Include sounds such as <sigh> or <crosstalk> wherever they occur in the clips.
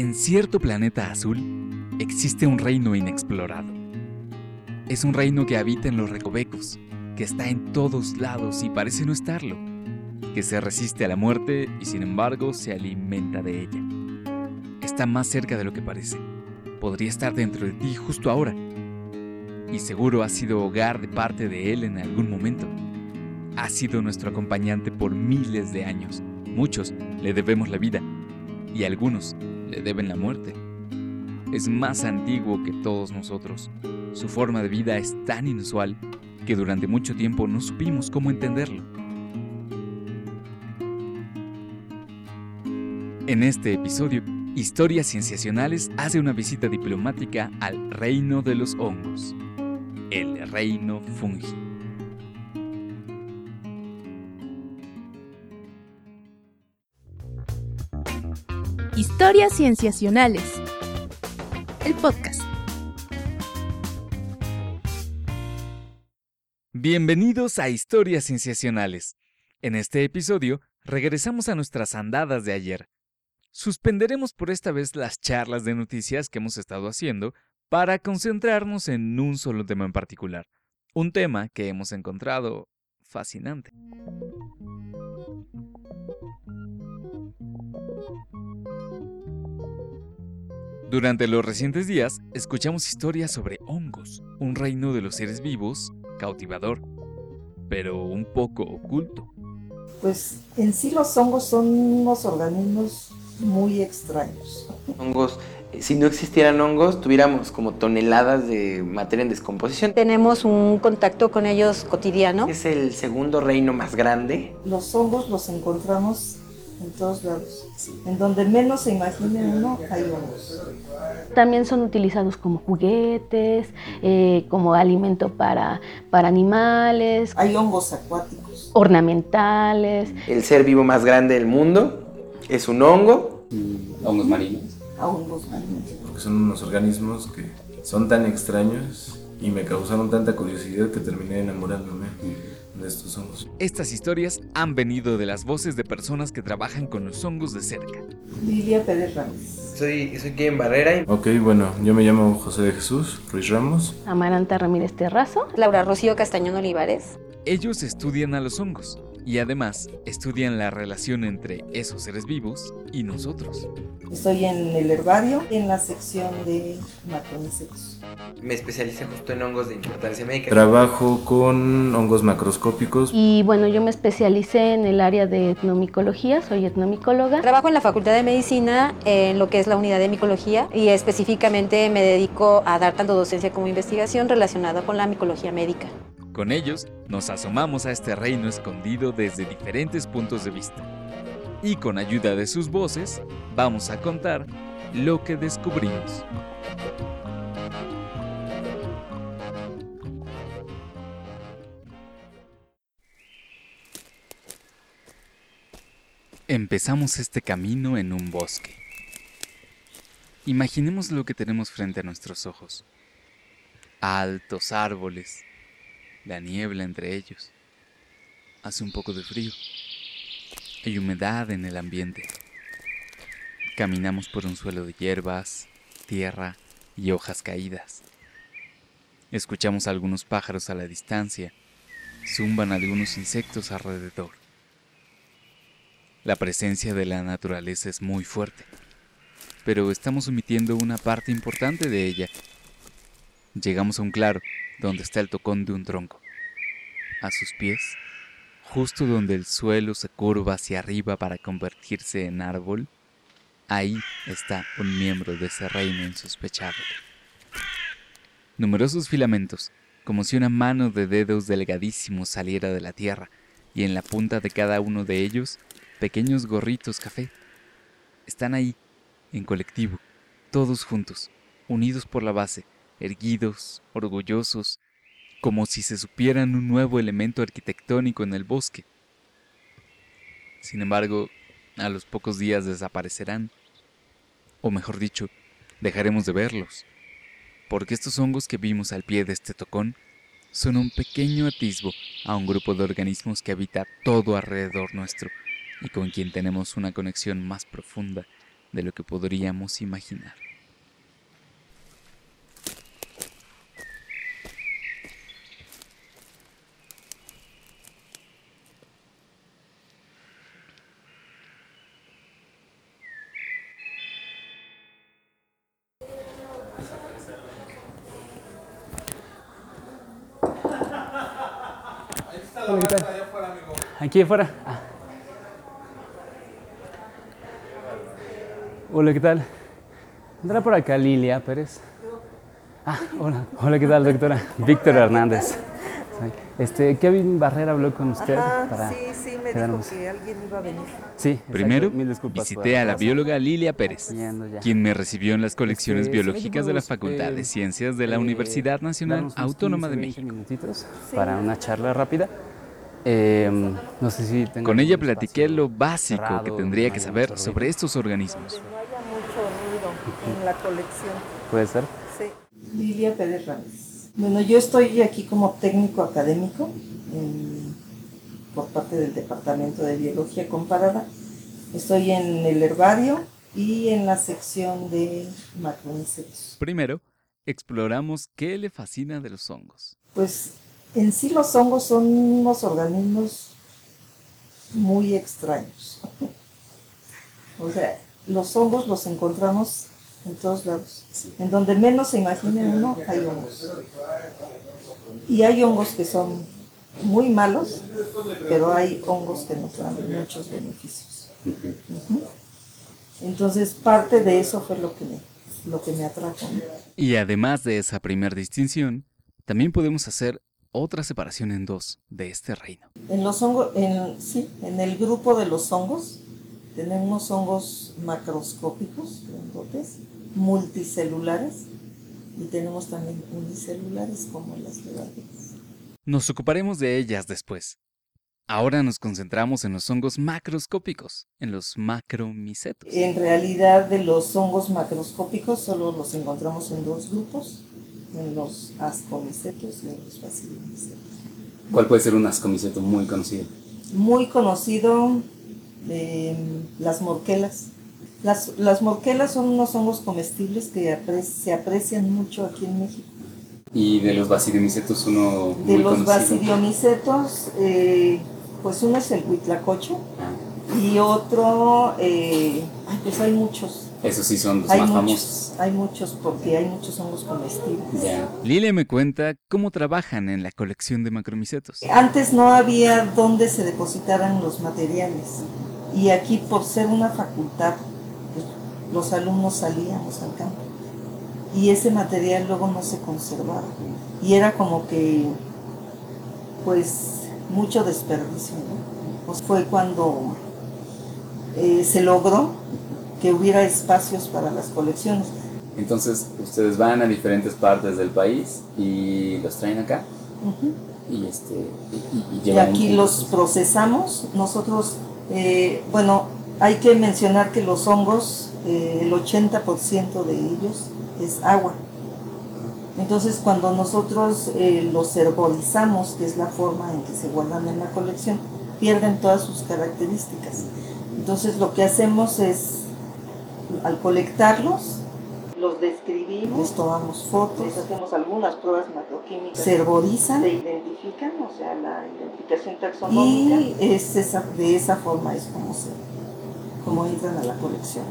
En cierto planeta azul existe un reino inexplorado. Es un reino que habita en los recovecos, que está en todos lados y parece no estarlo, que se resiste a la muerte y sin embargo se alimenta de ella. Está más cerca de lo que parece. Podría estar dentro de ti justo ahora. Y seguro ha sido hogar de parte de él en algún momento. Ha sido nuestro acompañante por miles de años. Muchos le debemos la vida y algunos le deben la muerte. Es más antiguo que todos nosotros. Su forma de vida es tan inusual que durante mucho tiempo no supimos cómo entenderlo. En este episodio, Historias Cienciacionales hace una visita diplomática al reino de los hongos, el reino fungi. Historias Cienciacionales. El podcast. Bienvenidos a Historias Cienciacionales. En este episodio, regresamos a nuestras andadas de ayer. Suspenderemos por esta vez las charlas de noticias que hemos estado haciendo para concentrarnos en un solo tema en particular, un tema que hemos encontrado fascinante. Durante los recientes días, escuchamos historias sobre hongos, un reino de los seres vivos, cautivador, pero un poco oculto. Pues en sí los hongos son unos organismos muy extraños. Hongos, si no existieran hongos, tuviéramos como toneladas de materia en descomposición. Tenemos un contacto con ellos cotidiano. Es el segundo reino más grande. Los hongos los encontramos en todos lados. En donde menos se imagine uno, hay hongos. También son utilizados como juguetes, eh, como alimento para, para animales. Hay hongos acuáticos. Ornamentales. El ser vivo más grande del mundo es un hongo. hongos marinos. A hongos marinos. Porque son unos organismos que son tan extraños y me causaron tanta curiosidad que terminé enamorándome de estos hongos. Estas historias han venido de las voces de personas que trabajan con los hongos de cerca. Lidia Pérez Ramos. Soy, soy Kevin Barrera. y- Ok, bueno, yo me llamo José de Jesús Ruiz Ramos. Amaranta Ramírez Terrazo. Laura Rocío Castañón Olivares. Ellos estudian a los hongos y además estudian la relación entre esos seres vivos y nosotros. Estoy en el herbario, en la sección de macroníceos. Me especialicé justo en hongos de importancia médica. Trabajo con hongos macroscópicos. Y bueno, yo me especialicé en el área de etnomicología, soy etnomicóloga. Trabajo en la Facultad de Medicina en lo que es la unidad de micología y específicamente me dedico a dar tanto docencia como investigación relacionada con la micología médica. Con ellos nos asomamos a este reino escondido desde diferentes puntos de vista. Y con ayuda de sus voces vamos a contar lo que descubrimos. Empezamos este camino en un bosque. Imaginemos lo que tenemos frente a nuestros ojos. Altos árboles, la niebla entre ellos. Hace un poco de frío. Hay humedad en el ambiente. Caminamos por un suelo de hierbas, tierra y hojas caídas. Escuchamos algunos pájaros a la distancia. Zumban algunos insectos alrededor. La presencia de la naturaleza es muy fuerte, pero estamos omitiendo una parte importante de ella. Llegamos a un claro donde está el tocón de un tronco. A sus pies, justo donde el suelo se curva hacia arriba para convertirse en árbol, ahí está un miembro de ese reino insospechado. Numerosos filamentos, como si una mano de dedos delgadísimos saliera de la tierra, y en la punta de cada uno de ellos, pequeños gorritos café. Están ahí, en colectivo, todos juntos, unidos por la base, erguidos, orgullosos, como si se supieran un nuevo elemento arquitectónico en el bosque. Sin embargo, a los pocos días desaparecerán, o mejor dicho, dejaremos de verlos, porque estos hongos que vimos al pie de este tocón son un pequeño atisbo a un grupo de organismos que habita todo alrededor nuestro y con quien tenemos una conexión más profunda de lo que podríamos imaginar. Aquí afuera. Ah. Hola, ¿qué tal? ¿Andará por acá Lilia Pérez? Ah, hola. Hola, ¿qué tal, doctora? Víctor Hernández. Este, Kevin Barrera habló con usted Ajá, para sí, sí, me quedarnos. dijo que alguien iba a venir. Sí, exacto. Primero, Mil visité a la bióloga Lilia Pérez, quien me recibió en las colecciones Este, biológicas de la ¿será que Facultad de podemos, Ciencias de la eh, Universidad Nacional Autónoma de 15, México. 20 minutitos para una charla rápida. Eh, no sé si Con ella platiqué lo básico cerrado, que tendría que saber sobre estos organismos. Que no haya mucho ruido en la colección. Puede ser. Sí. Lilia Pérez Ramírez. Bueno, yo estoy aquí como técnico académico en- por parte del Departamento de Biología Comparada. Estoy en el herbario y en la sección de macromicetos. Primero, exploramos qué le fascina de los hongos. Pues en sí los hongos son unos organismos muy extraños. o sea, los hongos los encontramos en todos lados. En donde menos se imagine uno, hay hongos. Y hay hongos que son muy malos, pero hay hongos que nos dan muchos beneficios. Entonces, parte de eso fue lo que me, lo que me atrajo. Y además de esa primera distinción, también podemos hacer otra separación en dos de este reino. En los hongos, en, sí, en el grupo de los hongos tenemos hongos macroscópicos, grandotes, multicelulares y tenemos también unicelulares como las levaduras. Nos ocuparemos de ellas después. Ahora nos concentramos en los hongos macroscópicos, en los macromicetos. En realidad de los hongos macroscópicos solo los encontramos en dos grupos, en los ascomicetos y en los bacillomicetos. ¿Cuál puede ser un ascomiceto muy conocido? Muy conocido eh, las morquelas. Las, las morquelas son unos hongos comestibles que apre- se aprecian mucho aquí en México. Y de los basidiomicetos uno De muy los basidiomicetos, eh, pues uno es el huitlacoche y otro, eh, pues hay muchos. Esos sí son los Hay más muchos, famosos. hay muchos porque hay muchos hongos comestibles. Ya. Lilia me cuenta cómo trabajan en la colección de macromicetos. Antes no había donde se depositaran los materiales y aquí por ser una facultad, pues, los alumnos salíamos al campo y ese material luego no se conservaba y era como que pues mucho desperdicio. ¿no? Pues fue cuando eh, se logró que hubiera espacios para las colecciones. Entonces, ustedes van a diferentes partes del país y los traen acá Ujú. y este y, y- y aquí los procesamos. Nosotros, eh, bueno, hay que mencionar que los hongos, eh, el 80% de ellos es agua. Entonces, cuando nosotros eh, los herbolizamos, que es la forma en que se guardan en la colección, pierden todas sus características. Entonces, lo que hacemos es, al colectarlos, los describimos, les tomamos fotos, les hacemos algunas pruebas macroquímicas, se herbolizan, se identifican, o sea, la identificación taxonómica, y es esa, de esa forma es como, se, como entran a la colección.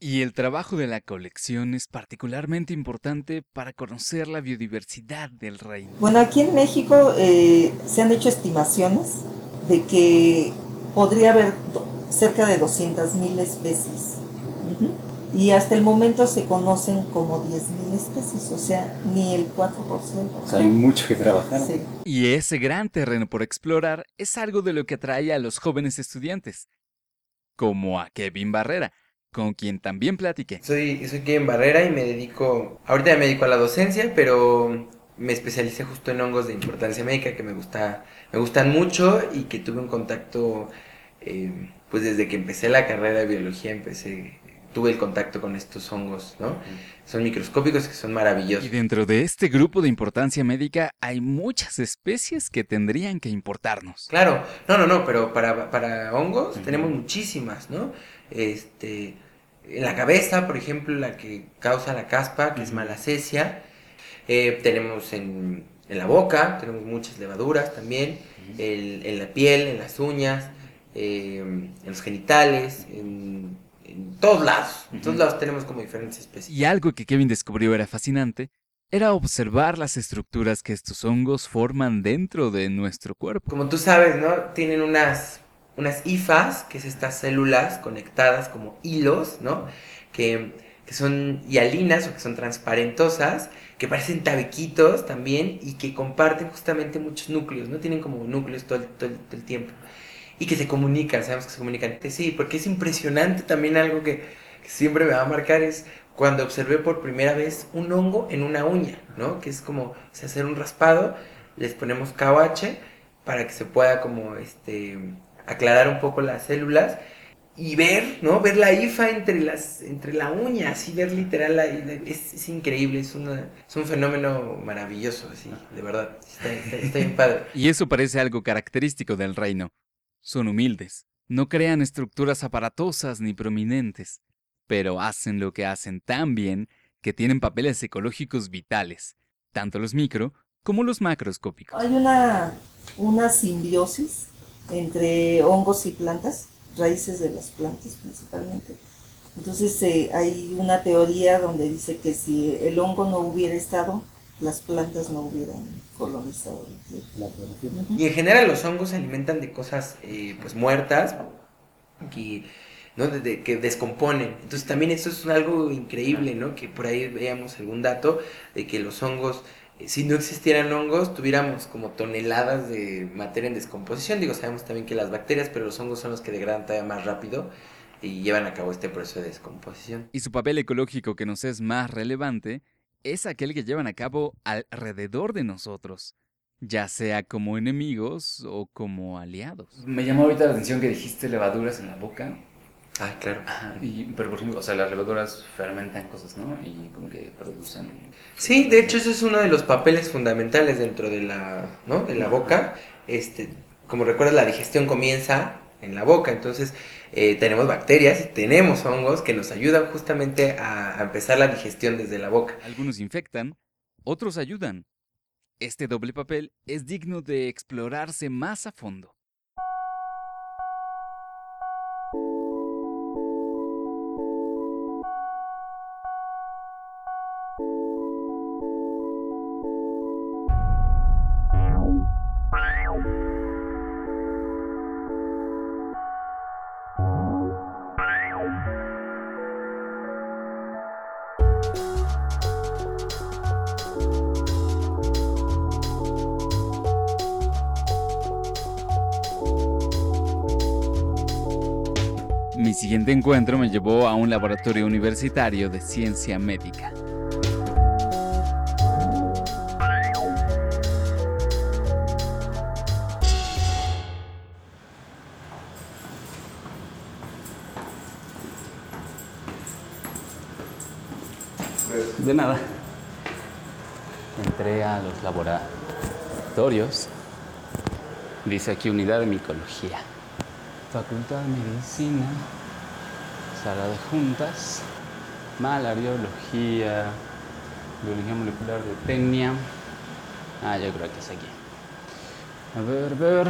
Y el trabajo de la colección es particularmente importante para conocer la biodiversidad del reino. Bueno, aquí en México eh, se han hecho estimaciones de que podría haber cerca de 200.000 especies. Y hasta el momento se conocen como 10.000 especies, o sea, ni el 4%. O sea, hay mucho que trabajar. Sí. Y ese gran terreno por explorar es algo de lo que atrae a los jóvenes estudiantes, como a Kevin Barrera, con quien también platiqué. Soy, soy Kevin Barrera y me dedico, ahorita me dedico a la docencia, pero me especialicé justo en hongos de importancia médica que me, gusta, me gustan mucho y que tuve un contacto, eh, pues desde que empecé la carrera de biología, empecé, tuve el contacto con estos hongos, ¿no? Son microscópicos que son maravillosos. Y dentro de este grupo de importancia médica hay muchas especies que tendrían que importarnos. Claro, no, no, no, pero para, para hongos tenemos muchísimas, ¿no? Este, en la cabeza, por ejemplo, la que causa la caspa, que es malacesia. Eh, tenemos en, en, la boca, tenemos muchas levaduras también, el, en la piel, en las uñas, eh, en los genitales, en, en todos lados. En todos lados tenemos como diferentes especies. Y algo que Kevin descubrió era fascinante era observar las estructuras que estos hongos forman dentro de nuestro cuerpo. Como tú sabes, ¿no? Tienen unas, unas hifas, que es estas células conectadas como hilos, ¿no? Que, que son hialinas o que son transparentosas, que parecen tabiquitos también y que comparten justamente muchos núcleos, ¿no? Tienen como núcleos todo el, todo el, todo el tiempo. Y que se comunican, sabemos que se comunican. Sí, porque es impresionante también algo que, que siempre me va a marcar es cuando observé por primera vez un hongo en una uña, ¿no? Que es como o sea, hacer un raspado, les ponemos KOH para que se pueda como este aclarar un poco las células y ver, ¿no? Ver la IFA entre las entre la uña, así ver literal la, es, es, increíble, es, una, es un fenómeno maravilloso, así, de verdad, está, está, está bien padre. <laughs> Y eso parece algo característico del reino. Son humildes, no crean estructuras aparatosas ni prominentes pero hacen lo que hacen tan bien que tienen papeles ecológicos vitales, tanto los micro como los macroscópicos. Hay una, una simbiosis entre hongos y plantas, raíces de las plantas principalmente. Entonces eh, hay una teoría donde dice que si el hongo no hubiera estado, las plantas no hubieran colonizado la. Y en general los hongos se alimentan de cosas eh, pues muertas, que ¿no? De, de, que descomponen. Entonces también eso es algo increíble, ¿no? Que por ahí veamos algún dato de que los hongos, eh, si no existieran hongos, tuviéramos como toneladas de materia en descomposición. Digo, sabemos también que las bacterias, pero los hongos son los que degradan todavía más rápido y llevan a cabo este proceso de descomposición. Y su papel ecológico que nos es más relevante es aquel que llevan a cabo alrededor de nosotros ya sea como enemigos o como aliados. Me llamó ahorita la atención que dijiste levaduras en la boca. Ah, claro. Y, pero por ejemplo, o sea, las levaduras fermentan cosas, ¿no? Y como que producen... Sí, de hecho, ese es uno de los papeles fundamentales dentro de la, ¿no? de la boca. Este, como recuerdas, la digestión comienza en la boca, entonces eh, tenemos bacterias y tenemos hongos que nos ayudan justamente a, a empezar la digestión desde la boca. Algunos infectan, otros ayudan. Este doble papel es digno de explorarse más a fondo. Siguiente encuentro me llevó a un laboratorio universitario de ciencia médica. De nada. Entré a los laboratorios. Dice aquí unidad de micología. Facultad de Medicina, Sala de Juntas, Malariología, Biología Molecular de Tecnia. Ah, yo creo que es aquí. A ver, a ver.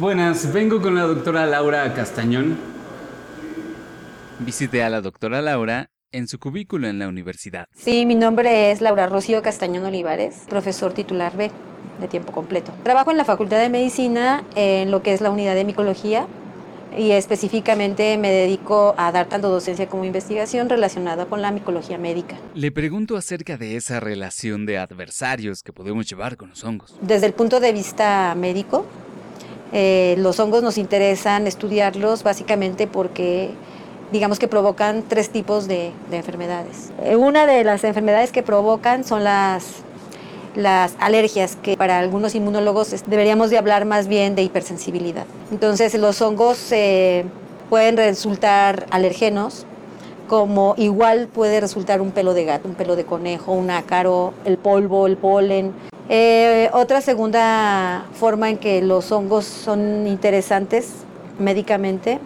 Buenas, vengo con la doctora Laura Castañón. Visité a la doctora Laura en su cubículo en la universidad. Sí, mi nombre es Laura Rocío Castañón Olivares, profesor titular B de tiempo completo. Trabajo en la Facultad de Medicina en lo que es la unidad de micología y específicamente me dedico a dar tanto docencia como investigación relacionada con la micología médica. Le pregunto acerca de esa relación de adversarios que podemos llevar con los hongos. Desde el punto de vista médico, eh, los hongos nos interesan estudiarlos básicamente porque digamos que provocan tres tipos de, de enfermedades. Eh, una de las enfermedades que provocan son las, las alergias, que para algunos inmunólogos deberíamos de hablar más bien de hipersensibilidad. Entonces los hongos eh, pueden resultar alergenos, como igual puede resultar un pelo de gato, un pelo de conejo, un ácaro, el polvo, el polen. Eh, otra segunda forma en que los hongos son interesantes médicamente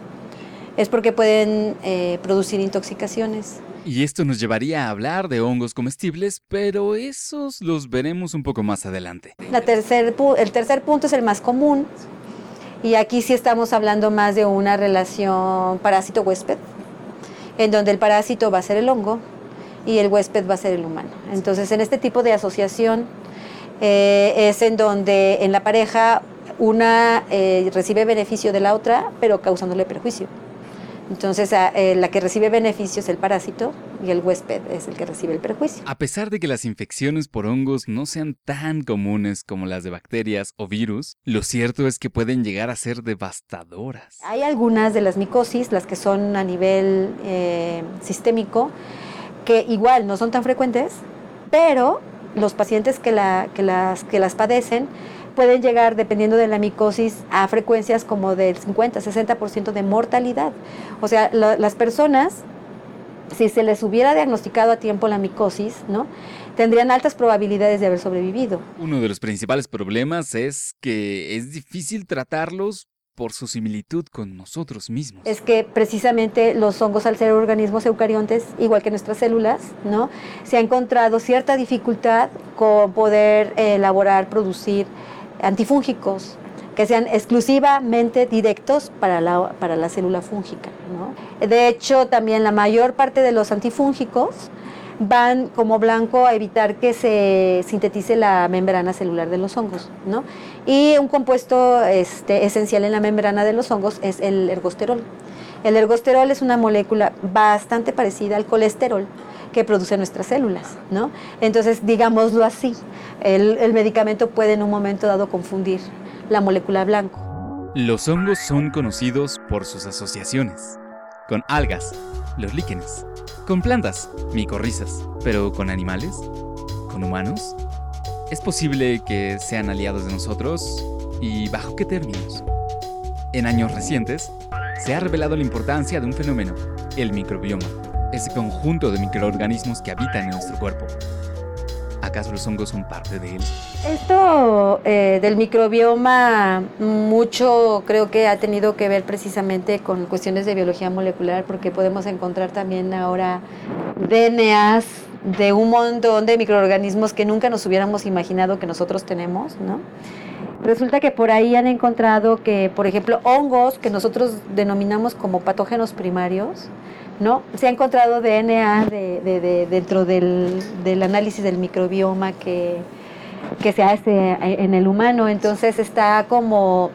es porque pueden eh, producir intoxicaciones. Y esto nos llevaría a hablar de hongos comestibles, pero esos los veremos un poco más adelante. La tercer, el tercer punto es el más común, y aquí sí estamos hablando más de una relación parásito-huésped, en donde el parásito va a ser el hongo y el huésped va a ser el humano. Entonces, en este tipo de asociación eh, es en donde en la pareja una eh, recibe beneficio de la otra, pero causándole perjuicio. Entonces, eh, la que recibe beneficio es el parásito y el huésped es el que recibe el perjuicio. A pesar de que las infecciones por hongos no sean tan comunes como las de bacterias o virus, lo cierto es que pueden llegar a ser devastadoras. Hay algunas de las micosis, las que son a nivel eh, sistémico, que igual no son tan frecuentes, pero los pacientes que, la, que, las, que las padecen pueden llegar, dependiendo de la micosis, a frecuencias como del 50-60% de mortalidad. O sea, las personas, si se les hubiera diagnosticado a tiempo la micosis, ¿no? tendrían altas probabilidades de haber sobrevivido. Uno de los principales problemas es que es difícil tratarlos por su similitud con nosotros mismos. Es que precisamente los hongos al ser organismos eucariontes, igual que nuestras células, ¿no? se ha encontrado cierta dificultad con poder elaborar, producir antifúngicos que sean exclusivamente directos para la, para la célula fúngica. De hecho, también la mayor parte de los antifúngicos van como blanco a evitar que se sintetice la membrana celular de los hongos. Y un compuesto este, esencial en la membrana de los hongos es el ergosterol. El ergosterol es una molécula bastante parecida al colesterol que produce nuestras células, ¿no? Entonces, digámoslo así, el, el medicamento puede en un momento dado confundir la molécula blanco. Los hongos son conocidos por sus asociaciones, con algas, los líquenes, con plantas, micorrizas, pero con animales, con humanos. ¿Es posible que sean aliados de nosotros? ¿Y bajo qué términos? En años recientes, se ha revelado la importancia de un fenómeno, el microbioma, ese conjunto de microorganismos que habitan en nuestro cuerpo. ¿Acaso los hongos son parte de él? Esto eh, del microbioma mucho creo que ha tenido que ver precisamente con cuestiones de biología molecular porque podemos encontrar también ahora DNAs de un montón de microorganismos que nunca nos hubiéramos imaginado que nosotros tenemos, ¿no? Resulta que por ahí han encontrado que, por ejemplo, hongos que nosotros denominamos como patógenos primarios, ¿no? Se ha encontrado DNA de, dentro del, análisis del microbioma que, que se hace en el humano, entonces está como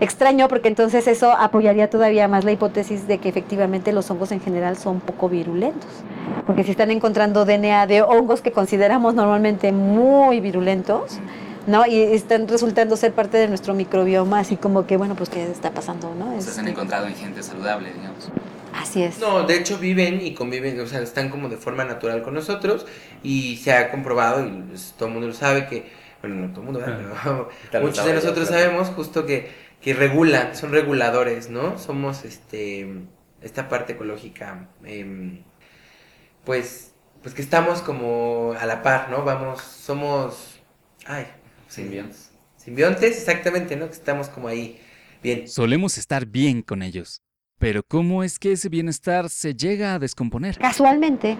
extraño porque entonces eso apoyaría todavía más la hipótesis de que efectivamente los hongos en general son poco virulentos. Porque si están encontrando DNA de hongos que consideramos normalmente muy virulentos, ¿no? Y están resultando ser parte de nuestro microbioma, así como que, bueno, pues, ¿qué está pasando, no? se han este, encontrado en gente saludable, digamos. Así es. No, de hecho viven y conviven, o sea, están como de forma natural con nosotros y se ha comprobado, y pues, todo el mundo lo sabe, que, bueno, no todo el mundo, pero muchos de nosotros sabemos justo que, que regulan, son reguladores, ¿no? Somos, este, esta parte ecológica, em, pues, pues que estamos como a la par, ¿no? Vamos, somos, ay, simbiontes. Simbiontes, exactamente, ¿no? Que estamos como ahí, bien. Solemos estar bien con ellos. Pero ¿cómo es que ese bienestar se llega a descomponer? Casualmente.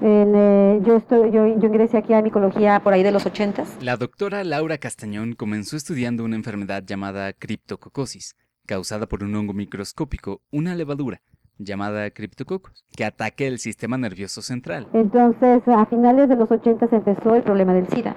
Eh, yo, estoy, yo, yo, ingresé aquí a micología por ahí de los ochentas. La doctora Laura Castañón comenzó estudiando una enfermedad llamada criptococosis, causada por un hongo microscópico, una levadura, llamada criptococos, que ataque el sistema nervioso central. Entonces, a finales de los ochentas empezó el problema del SIDA.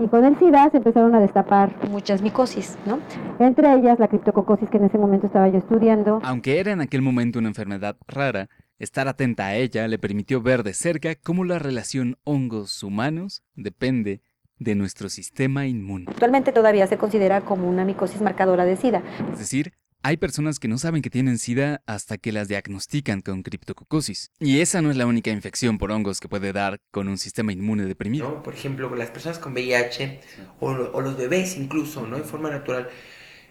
Y con el SIDA se empezaron a destapar muchas micosis, ¿no? Entre ellas la criptococosis que en ese momento estaba yo estudiando. Aunque era en aquel momento una enfermedad rara, estar atenta a ella le permitió ver de cerca cómo la relación hongos-humanos depende de nuestro sistema inmune. Actualmente todavía se considera como una micosis marcadora de SIDA. Es decir, hay personas que no saben que tienen SIDA hasta que las diagnostican con criptococosis. Y esa no es la única infección por hongos que puede dar con un sistema inmune deprimido. Por ejemplo, las personas con VIH o, los bebés incluso, ¿no? En forma natural.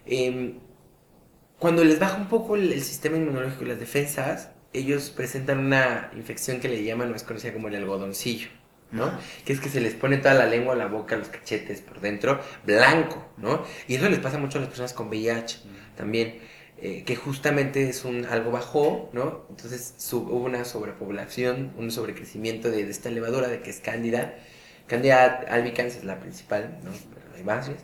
Em, cuando les baja un poco el, sistema inmunológico y las defensas, ellos presentan una infección que le llaman, o es conocida como el algodoncillo, ¿no? Que es que se les pone toda la lengua, la boca, los cachetes por dentro, blanco, ¿no? Y eso les pasa mucho a las personas con VIH también, eh, que justamente es un algo bajó, ¿no? Entonces sub- hubo una sobrepoblación, un sobrecrecimiento de, de esta levadura, de que es cándida. Candida albicans es la principal, ¿no? Pero hay varias.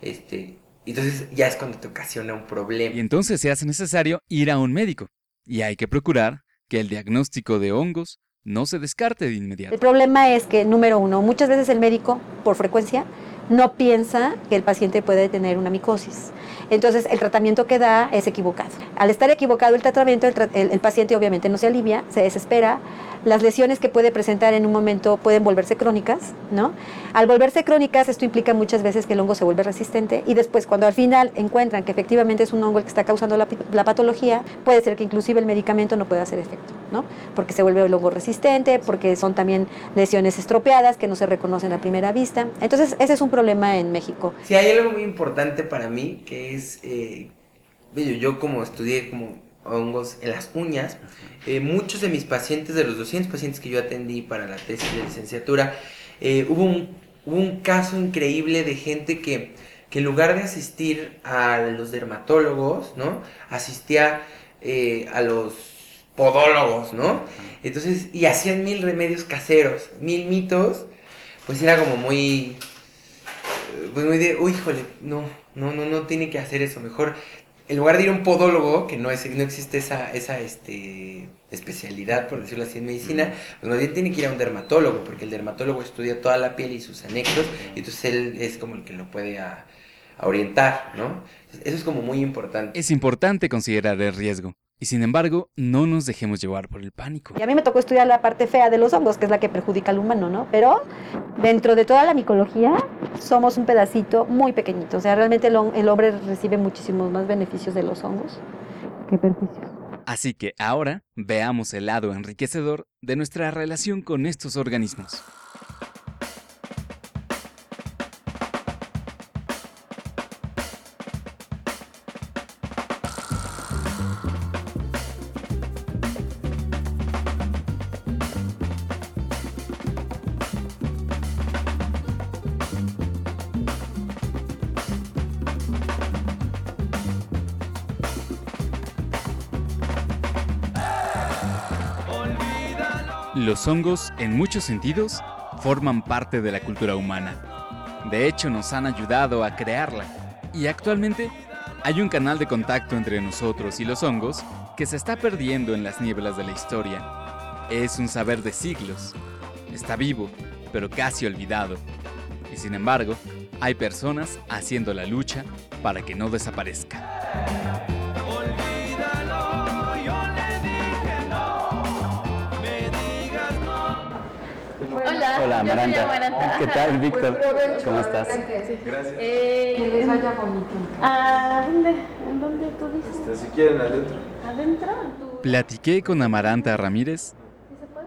Este, entonces ya es cuando te ocasiona un problema. Y entonces se hace necesario ir a un médico. Y hay que procurar que el diagnóstico de hongos no se descarte de inmediato. El problema es que, número uno, muchas veces el médico, por frecuencia, no piensa que el paciente puede tener una micosis. Entonces, el tratamiento que da es equivocado. Al estar equivocado el tratamiento, el, paciente obviamente no se alivia, se desespera. Las lesiones que puede presentar en un momento pueden volverse crónicas, ¿no? Al volverse crónicas, esto implica muchas veces que el hongo se vuelve resistente y después, cuando al final encuentran que efectivamente es un hongo el que está causando la, la patología, puede ser que inclusive el medicamento no pueda hacer efecto, ¿no? Porque se vuelve el hongo resistente, porque son también lesiones estropeadas que no se reconocen a primera vista. Entonces, ese es un problema en México. Sí, hay algo muy importante para mí que es, eh, yo como estudié como hongos en las uñas, eh, muchos de mis pacientes, de los 200 pacientes que yo atendí para la tesis de licenciatura, eh, hubo, un, hubo un caso increíble de gente que, que en lugar de asistir a los dermatólogos, ¿no? Asistía eh, a los podólogos, ¿no? Entonces, y hacían mil remedios caseros, mil mitos, pues era como muy pues muy de, uy, híjole, no, no, no, no tiene que hacer eso. Mejor, en lugar de ir a un podólogo, que no, es, no existe esa, esa este, especialidad, por decirlo así, en medicina, pues más bien tiene que ir a un dermatólogo, porque el dermatólogo estudia toda la piel y sus anexos, y entonces él es como el que lo puede a, a orientar, ¿no? Eso es como muy importante. Es importante considerar el riesgo. Y sin embargo, no nos dejemos llevar por el pánico. Y a mí me tocó estudiar la parte fea de los hongos, que es la que perjudica al humano, ¿no? Pero dentro de toda la micología somos un pedacito muy pequeñito. O sea, realmente el, hombre recibe muchísimos más beneficios de los hongos que perjuicios. Así que ahora veamos el lado enriquecedor de nuestra relación con estos organismos. Los hongos, en muchos sentidos, forman parte de la cultura humana. De hecho, nos han ayudado a crearla. Y actualmente hay un canal de contacto entre nosotros y los hongos que se está perdiendo en las nieblas de la historia. Es un saber de siglos. Está vivo, pero casi olvidado. Y sin embargo, hay personas haciendo la lucha para que no desaparezca. Hola, Amaranta. Amaranta. ¿Qué tal, Víctor? ¿Cómo estás? Gracias. Eh, que les vaya bonito. ¿A dónde? ¿En dónde tú dices? Este, si quieren adentro. ¿Adentro? ¿Tú? Platiqué con Amaranta Ramírez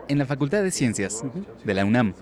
en la Facultad de Ciencias de la UNAM.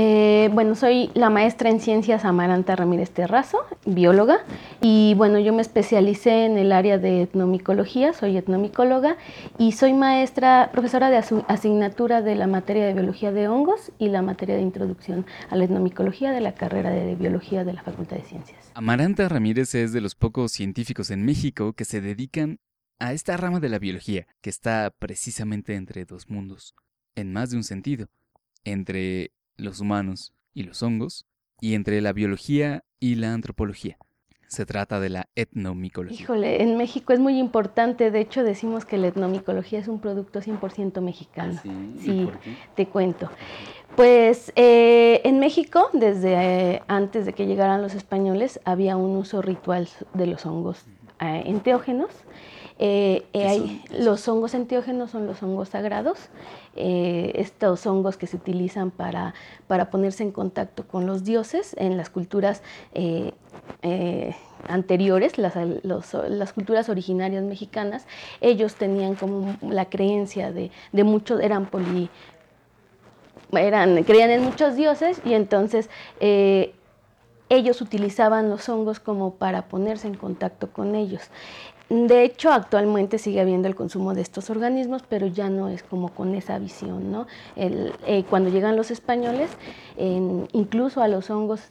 Eh, bueno, soy la maestra en ciencias Amaranta Ramírez Terrazo, bióloga, y bueno, yo me especialicé en el área de etnomicología, soy etnomicóloga, y soy maestra, profesora de asignatura de la materia de biología de hongos y la materia de introducción a la etnomicología de la carrera de biología de la Facultad de Ciencias. Amaranta Ramírez es de los pocos científicos en México que se dedican a esta rama de la biología, que está precisamente entre dos mundos, en más de un sentido, entre los humanos y los hongos, y entre la biología y la antropología. Se trata de la etnomicología. Híjole, en México es muy importante, de hecho decimos que la etnomicología es un producto 100% mexicano. Sí, ¿y Sí. por qué? Te cuento. Pues eh, en México, desde eh, antes de que llegaran los españoles, había un uso ritual de los hongos eh, enteógenos. Eh, eh, los hongos enteógenos son los hongos sagrados, eh, estos hongos que se utilizan para, para ponerse en contacto con los dioses en las culturas eh, anteriores, las, los- las culturas originarias mexicanas, ellos tenían como la creencia de, de muchos, eran poli, eran, creían en muchos dioses y entonces ellos utilizaban los hongos como para ponerse en contacto con ellos. De hecho, actualmente sigue habiendo el consumo de estos organismos, pero ya no es como con esa visión, ¿no? Eh, cuando llegan los españoles, incluso a los hongos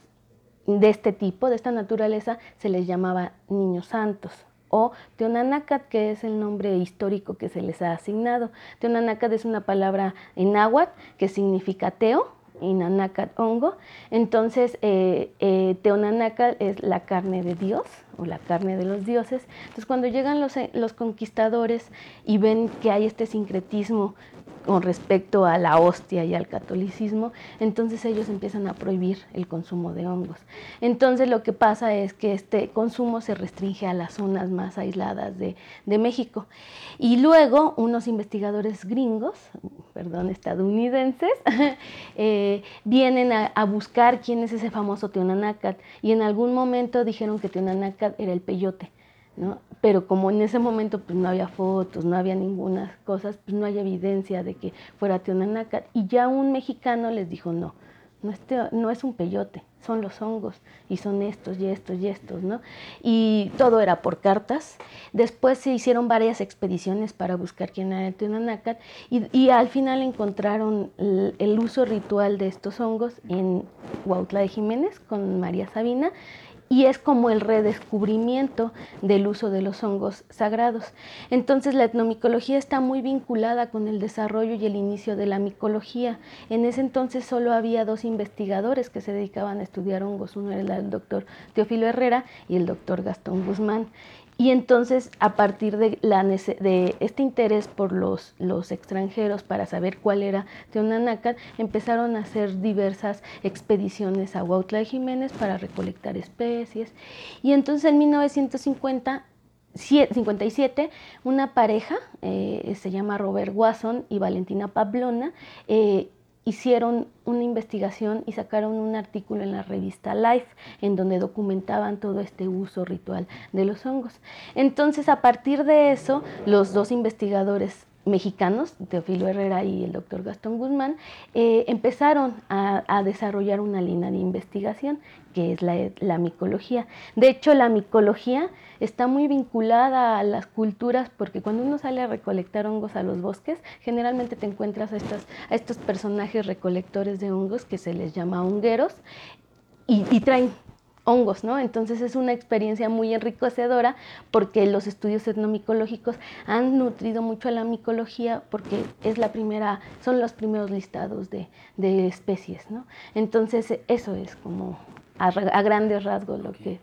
de este tipo, de esta naturaleza, se les llamaba niños santos o Teonanacat, que es el nombre histórico que se les ha asignado. Teonanacat es una palabra en náhuatl que significa teo, Inanacat hongo. Entonces, eh, eh, Teonanacat es la carne de Dios o la carne de los dioses. Entonces, cuando llegan los, eh, los conquistadores y ven que hay este sincretismo con respecto a la hostia y al catolicismo, entonces ellos empiezan a prohibir el consumo de hongos. Entonces lo que pasa es que este consumo se restringe a las zonas más aisladas de, México. Y luego unos investigadores gringos, perdón, estadounidenses, <laughs> eh, vienen a, buscar quién es ese famoso Teonanacat y en algún momento dijeron que Teonanacat era el peyote. Pero como en ese momento pues no había fotos, no había ninguna cosas, pues no hay evidencia de que fuera Teonanacat. Y ya un mexicano les dijo, no, no es, no es un peyote, son los hongos y son estos y estos y estos, ¿no? Y todo era por cartas. Después se hicieron varias expediciones para buscar quién era el Teonanacat y, y al final encontraron el, el, uso ritual de estos hongos en Huautla de Jiménez con María Sabina y es como el redescubrimiento del uso de los hongos sagrados. Entonces la etnomicología está muy vinculada con el desarrollo y el inicio de la micología. En ese entonces solo había dos investigadores que se dedicaban a estudiar hongos, uno era el doctor Teófilo Herrera y el doctor Gastón Guzmán. Y entonces, a partir de, este interés por los, los, extranjeros para saber cuál era Teonanacat, empezaron a hacer diversas expediciones a Huautla Jiménez para recolectar especies. Y entonces en 1950 57, una pareja, eh, se llama Robert Wasson y Valentina Pablona, eh, hicieron una investigación y sacaron un artículo en la revista Life en donde documentaban todo este uso ritual de los hongos. Entonces, a partir de eso, los dos investigadores mexicanos, Teofilo Herrera y el doctor Gastón Guzmán, eh, empezaron a, desarrollar una línea de investigación que es la, micología. De hecho, la micología está muy vinculada a las culturas porque cuando uno sale a recolectar hongos a los bosques, generalmente te encuentras a, estos personajes recolectores de hongos que se les llama hongueros y traen hongos, ¿no? Entonces es una experiencia muy enriquecedora porque los estudios etnomicológicos han nutrido mucho a la micología porque es la primera, son los primeros listados de, especies, ¿no? Entonces eso es como a, grandes rasgos lo que,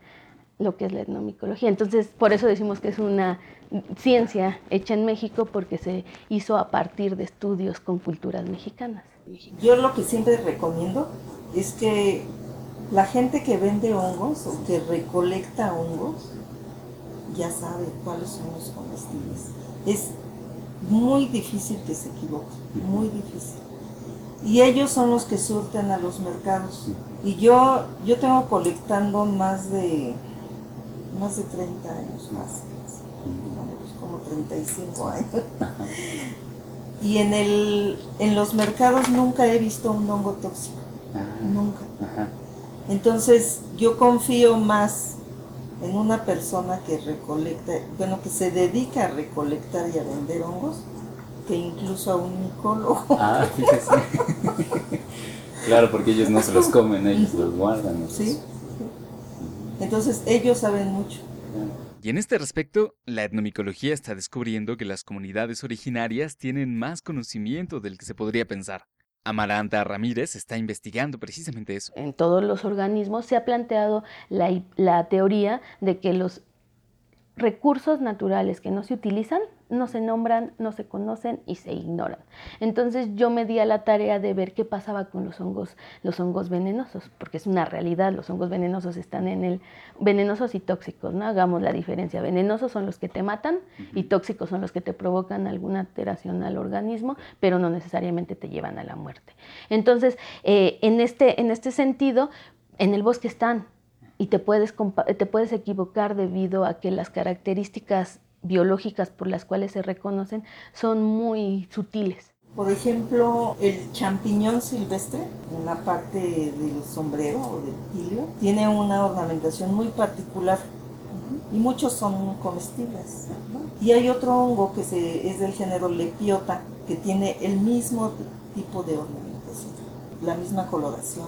lo que es la etnomicología. Entonces por eso decimos que es una ciencia hecha en México porque se hizo a partir de estudios con culturas mexicanas. Yo lo que siempre recomiendo es que la gente que vende hongos o que recolecta hongos ya sabe cuáles son los comestibles. Es muy difícil que se equivoque, muy difícil. Y ellos son los que surten a los mercados. Y yo, yo tengo colectando más de más de 30 años más, como 35 años. Y en el en los mercados nunca he visto un hongo tóxico. Nunca. Entonces yo confío más en una persona que recolecta, bueno, que se dedica a recolectar y a vender hongos, que incluso a un micólogo. Ah, <laughs> fíjese. claro, porque ellos no se los comen, ellos los guardan. Sí. Entonces ellos saben mucho. Y en este respecto, la etnomicología está descubriendo que las comunidades originarias tienen más conocimiento del que se podría pensar. Amaranta Ramírez está investigando precisamente eso. En todos los organismos se ha planteado la, la teoría de que los recursos naturales que no se utilizan no se nombran, no se conocen y se ignoran. Entonces yo me di a la tarea de ver qué pasaba con los hongos, los hongos venenosos, porque es una realidad, los hongos venenosos están en el venenosos y tóxicos, ¿no? Hagamos la diferencia. Venenosos son los que te matan y tóxicos son los que te provocan alguna alteración al organismo, pero no necesariamente te llevan a la muerte. Entonces, eh, en, este, en este sentido, en el bosque están, y te puedes, te puedes equivocar debido a que las características biológicas por las cuales se reconocen son muy sutiles. Por ejemplo, el champiñón silvestre, en la parte del sombrero o del pilio, tiene una ornamentación muy particular y muchos son comestibles. Y hay otro hongo que se, es del género lepiota, que tiene el mismo tipo de ornamentación, la misma coloración,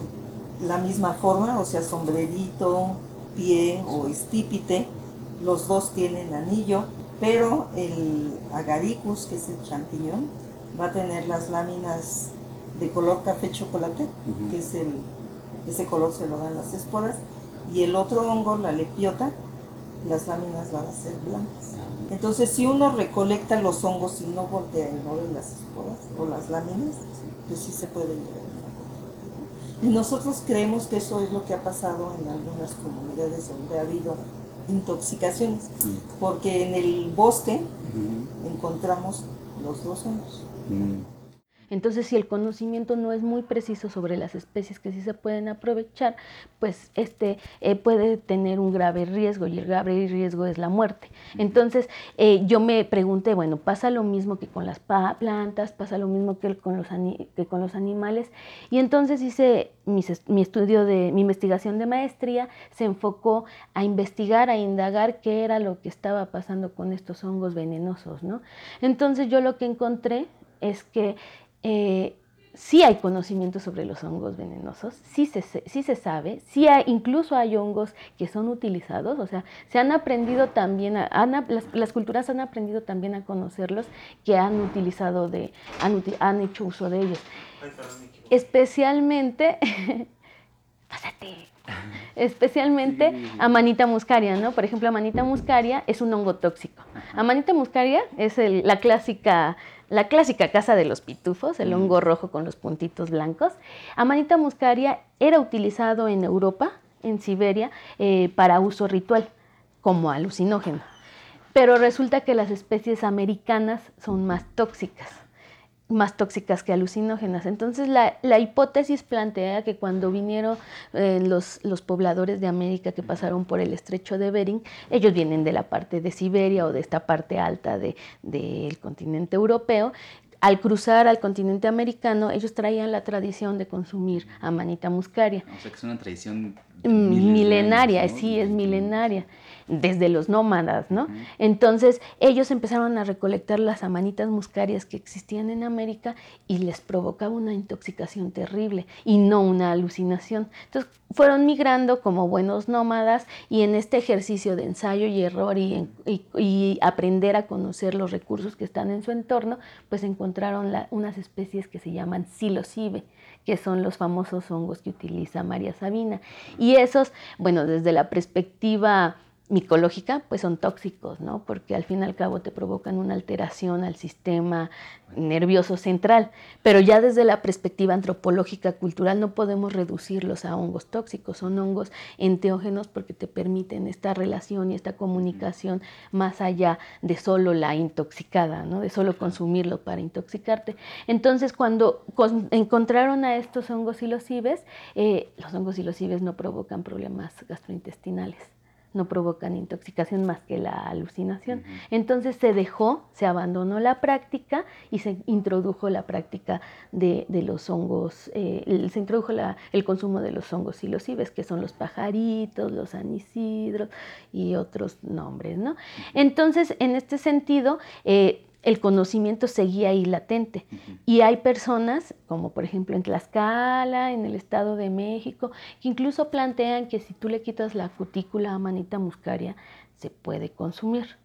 la misma forma, o sea, sombrerito, pie o estípite, los dos tienen anillo, pero el agaricus, que es el champiñón, va a tener las láminas de color café chocolate, que es el, ese color se lo dan las esporas, y el otro hongo, la lepiota, las láminas van a ser blancas. Entonces, si uno recolecta los hongos y no voltea y no ve las esporas o las láminas, pues sí se puede Y nosotros creemos que eso es lo que ha pasado en algunas comunidades donde ha habido intoxicaciones, porque en el bosque encontramos los dos hongos. Entonces, si el conocimiento no es muy preciso sobre las especies que sí se pueden aprovechar, pues este eh, puede tener un grave riesgo y el grave riesgo es la muerte. Entonces, eh, yo me pregunté, bueno, pasa lo mismo que con las plantas, pasa lo mismo que con los, que con los animales. Y entonces hice mi estudio de mi investigación de maestría, se enfocó a investigar, a indagar qué era lo que estaba pasando con estos hongos venenosos, ¿no? Entonces, yo lo que encontré es que eh, sí hay conocimiento sobre los hongos venenosos, sí se, sí se sabe, sí incluso hay hongos que son utilizados, o sea, se han aprendido también, las, culturas han aprendido también a conocerlos, que han utilizado de, han, han hecho uso de ellos. Especialmente, <laughs> pásate, especialmente Amanita muscaria, ¿no? Por ejemplo, Amanita muscaria es un hongo tóxico. Amanita muscaria es la clásica la clásica casa de los pitufos, el hongo rojo con los puntitos blancos. Amanita muscaria era utilizado en Europa, en Siberia, eh, para uso ritual, como alucinógeno. Pero resulta que las especies americanas son más tóxicas más tóxicas que alucinógenas. Entonces la, hipótesis plantea que cuando vinieron eh, los, los, pobladores de América que pasaron por el estrecho de Bering, ellos vienen de la parte de Siberia o de esta parte alta del de, continente europeo, al cruzar al continente americano, ellos traían la tradición de consumir amanita muscaria. O sea que es una tradición milenaria, sí, es milenaria desde los nómadas, ¿no? Entonces ellos empezaron a recolectar las amanitas muscarias que existían en América y les provocaba una intoxicación terrible y no una alucinación. Entonces fueron migrando como buenos nómadas y en este ejercicio de ensayo y error y, aprender a conocer los recursos que están en su entorno, pues encontraron unas especies que se llaman psilocibe que son los famosos hongos que utiliza María Sabina. Y esos, bueno, desde la perspectiva micológica, pues son tóxicos, ¿no? Porque al fin y al cabo te provocan una alteración al sistema nervioso central. Pero ya desde la perspectiva antropológica cultural no podemos reducirlos a hongos tóxicos, son hongos enteógenos porque te permiten esta relación y esta comunicación más allá de solo la intoxicada, ¿no? De solo consumirlo para intoxicarte. Entonces, cuando encontraron a estos hongos silocibes, eh, los hongos silocibes no provocan problemas gastrointestinales no provocan intoxicación más que la alucinación. Entonces se dejó, se abandonó la práctica y se introdujo la práctica de, los hongos, eh, se introdujo el consumo de los hongos silocibes, que son los pajaritos, los anisidros y otros nombres. ¿no? Entonces, en este sentido, eh, el conocimiento seguía ahí latente. Y hay personas, como por ejemplo en Tlaxcala, en el Estado de México, que incluso plantean que si tú le quitas la cutícula a manita muscaria, se puede consumir.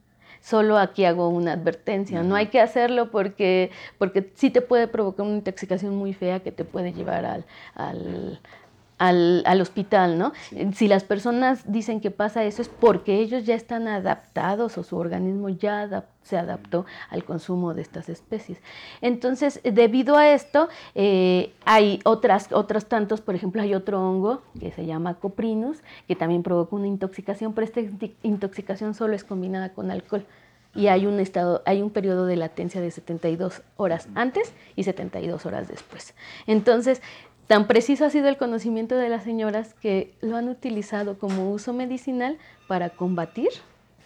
Solo aquí hago una advertencia, no hay que hacerlo porque, porque sí te puede provocar una intoxicación muy fea que te puede llevar al, al, hospital, ¿no? Si las personas dicen que pasa eso es porque ellos ya están adaptados o su organismo ya se adaptó al consumo de estas especies. Entonces, debido a esto, eh, hay otras, otros tantos, por ejemplo, hay otro hongo que se llama coprinus, que también provoca una intoxicación, pero esta intoxicación solo es combinada con alcohol y hay un estado, hay un periodo de latencia de 72 horas antes y 72 horas después. Entonces, Tan preciso ha sido el conocimiento de las señoras que lo han utilizado como uso medicinal para combatir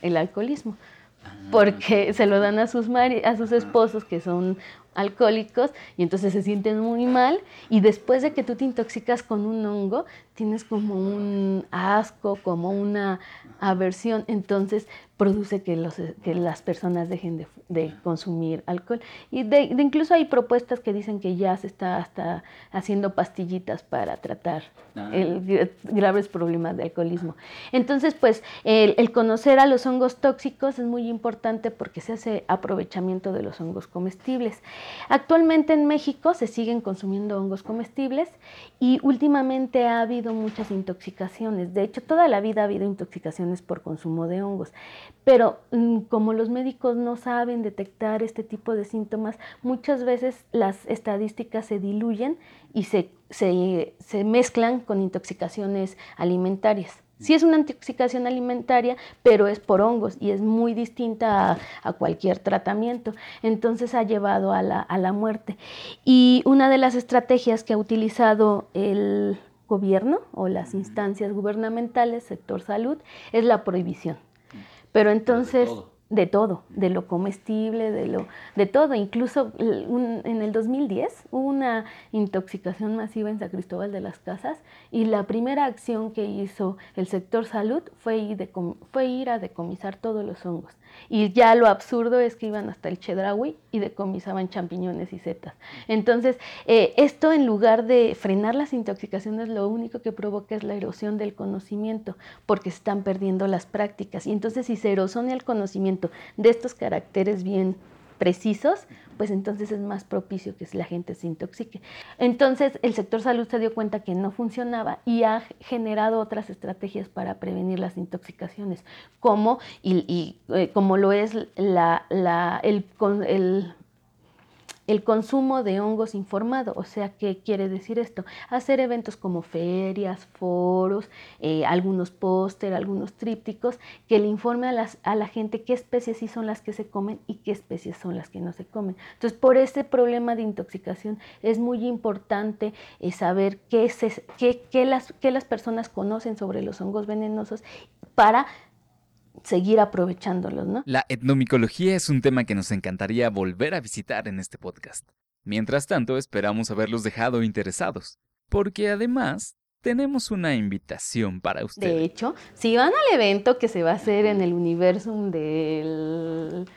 el alcoholismo, ah, porque se lo dan a sus, a sus esposos que son alcohólicos y entonces se sienten muy mal y después de que tú te intoxicas con un hongo tienes como un asco, como una aversión, entonces produce que, los, que las personas dejen de, de consumir alcohol. Y de, de incluso hay propuestas que dicen que ya se está hasta haciendo pastillitas para tratar Ah. el, graves problemas de alcoholismo. Entonces, pues el, el conocer a los hongos tóxicos es muy importante porque se hace aprovechamiento de los hongos comestibles. Actualmente en México se siguen consumiendo hongos comestibles y últimamente ha habido muchas intoxicaciones. De hecho, toda la vida ha habido intoxicaciones por consumo de hongos. Pero mm, como los médicos no saben detectar este tipo de síntomas, muchas veces las estadísticas se diluyen y se, se, se mezclan con intoxicaciones alimentarias. Sí es una intoxicación alimentaria, pero es por hongos y es muy distinta a, a cualquier tratamiento. Entonces ha llevado a la, a la muerte. Y una de las estrategias que ha utilizado el gobierno o las instancias gubernamentales, sector salud, es la prohibición. Pero entonces, de todo, de lo comestible, de lo, de todo. Incluso en el 2010 hubo una intoxicación masiva en San Cristóbal de las Casas y la primera acción que hizo el sector salud fue ir, fue ir a decomisar todos los hongos. Y ya lo absurdo es que iban hasta el Chedraui y decomisaban champiñones y setas. Entonces, eh, esto en lugar de frenar las intoxicaciones, lo único que provoca es la erosión del conocimiento, porque se están perdiendo las prácticas. Y entonces, si se erosiona el conocimiento de estos caracteres bien precisos, pues entonces es más propicio que la gente se intoxique. Entonces el sector salud se dio cuenta que no funcionaba y ha generado otras estrategias para prevenir las intoxicaciones, como, y, eh, como lo es la, la- el el consumo de hongos informado. O sea, ¿qué quiere decir esto? Hacer eventos como ferias, foros, eh, algunos póster, algunos trípticos, que le informe a, las, a la gente qué especies sí son las que se comen y qué especies son las que no se comen. Entonces, por este problema de intoxicación es muy importante eh, saber qué, se- qué- qué las, qué las personas conocen sobre los hongos venenosos para seguir aprovechándolos, ¿no? La etnomicología es un tema que nos encantaría volver a visitar en este podcast. Mientras tanto, esperamos haberlos dejado interesados, porque además tenemos una invitación para De ustedes. hecho, si van al evento que se va a hacer en el Universum del,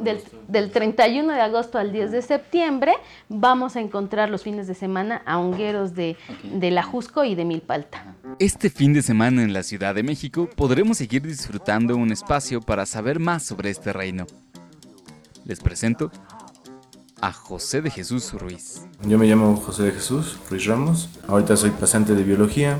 del, del 31 de agosto al 10 de septiembre, vamos a encontrar los fines de semana a hongueros de, de La Jusco y de Milpalta. Este fin de semana en la Ciudad de México podremos seguir disfrutando un espacio para saber más sobre este reino. Les presento a José de Jesús Ruiz. Yo me llamo José de Jesús Ruiz Ramos. Ahorita soy pasante de biología.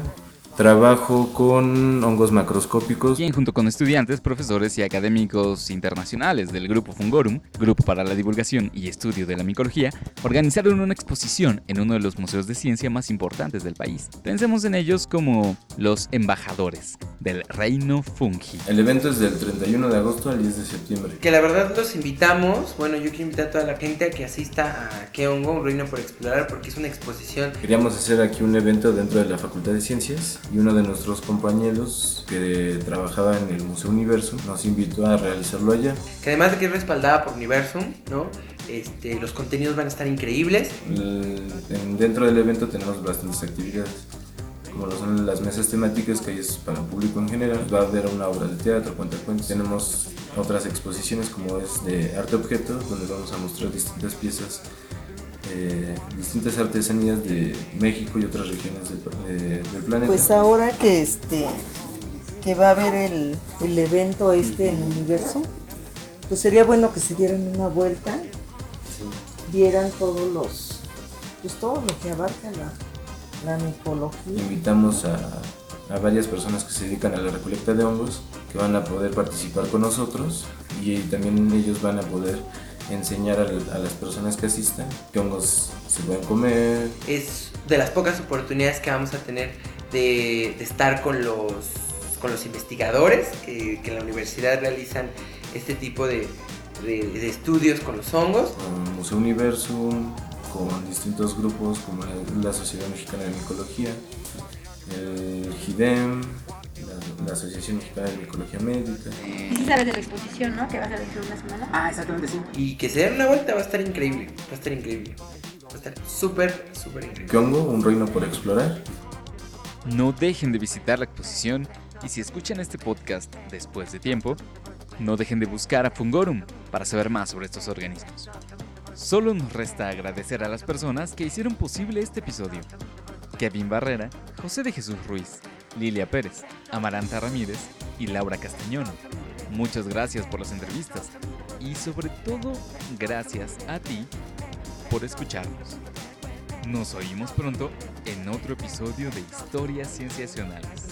Trabajo con hongos macroscópicos. quien junto con estudiantes, profesores y académicos internacionales del Grupo Fungorum, Grupo para la Divulgación y Estudio de la Micología, organizaron una exposición en uno de los museos de ciencia más importantes del país. Pensemos en ellos como los embajadores del reino fungi. El evento es del 31 de agosto al 10 de septiembre. Que la verdad los invitamos, bueno, yo quiero invitar a toda la gente a que asista a Qué Hongo, un reino por explorar, porque es una exposición Queríamos hacer aquí un evento dentro de la Facultad de Ciencias y uno de nuestros compañeros que trabajaba en el Museo Universo nos invitó a realizarlo allá. que además de que es respaldada por Universum, ¿no? Este, los contenidos van a estar increíbles. El- en- dentro del evento tenemos bastantes actividades, como lo son las mesas temáticas que es para el público en general. Va a haber una obra de teatro, cuentacuentos. Tenemos otras exposiciones como es de arte objeto, donde vamos a mostrar distintas piezas, eh, distintas artesanías de México y otras regiones del, de- del planeta. Pues ahora que este que va a haber el, el evento este en Universo, pues sería bueno que se dieran una vuelta, vieran todos los, pues todo lo que abarca la, la micología. Invitamos a, a varias personas que se dedican a la recolecta de hongos que van a poder participar con nosotros y también ellos van a poder enseñar a, a las personas que asistan qué hongos se pueden comer. Es de las pocas oportunidades que vamos a tener de, de estar con los, con los investigadores que, que en la universidad realizan este tipo de, de- de estudios con los hongos. con Museo Universum, con distintos grupos como la, la Sociedad Mexicana de Micología, el GIDEM, la, la Asociación Mexicana de Micología Médica. Y sí sabes de la exposición, ¿no? Que va a ser dentro de una semana. Ah, exactamente, sí. Y que se den una vuelta va a estar increíble. Va a estar increíble. Va a estar súper, súper increíble. Kyongo, un reino por explorar. No dejen de visitar la exposición y si escuchan este podcast después de tiempo, no dejen de buscar a Fungorum para saber más sobre estos organismos. Solo nos resta agradecer a las personas que hicieron posible este episodio. Kevin Barrera, José de Jesús Ruiz, Lilia Pérez, Amaranta Ramírez y Laura Castañón. Muchas gracias por las entrevistas y sobre todo gracias a ti por escucharnos. Nos oímos pronto en otro episodio de Historias Cienciacionales.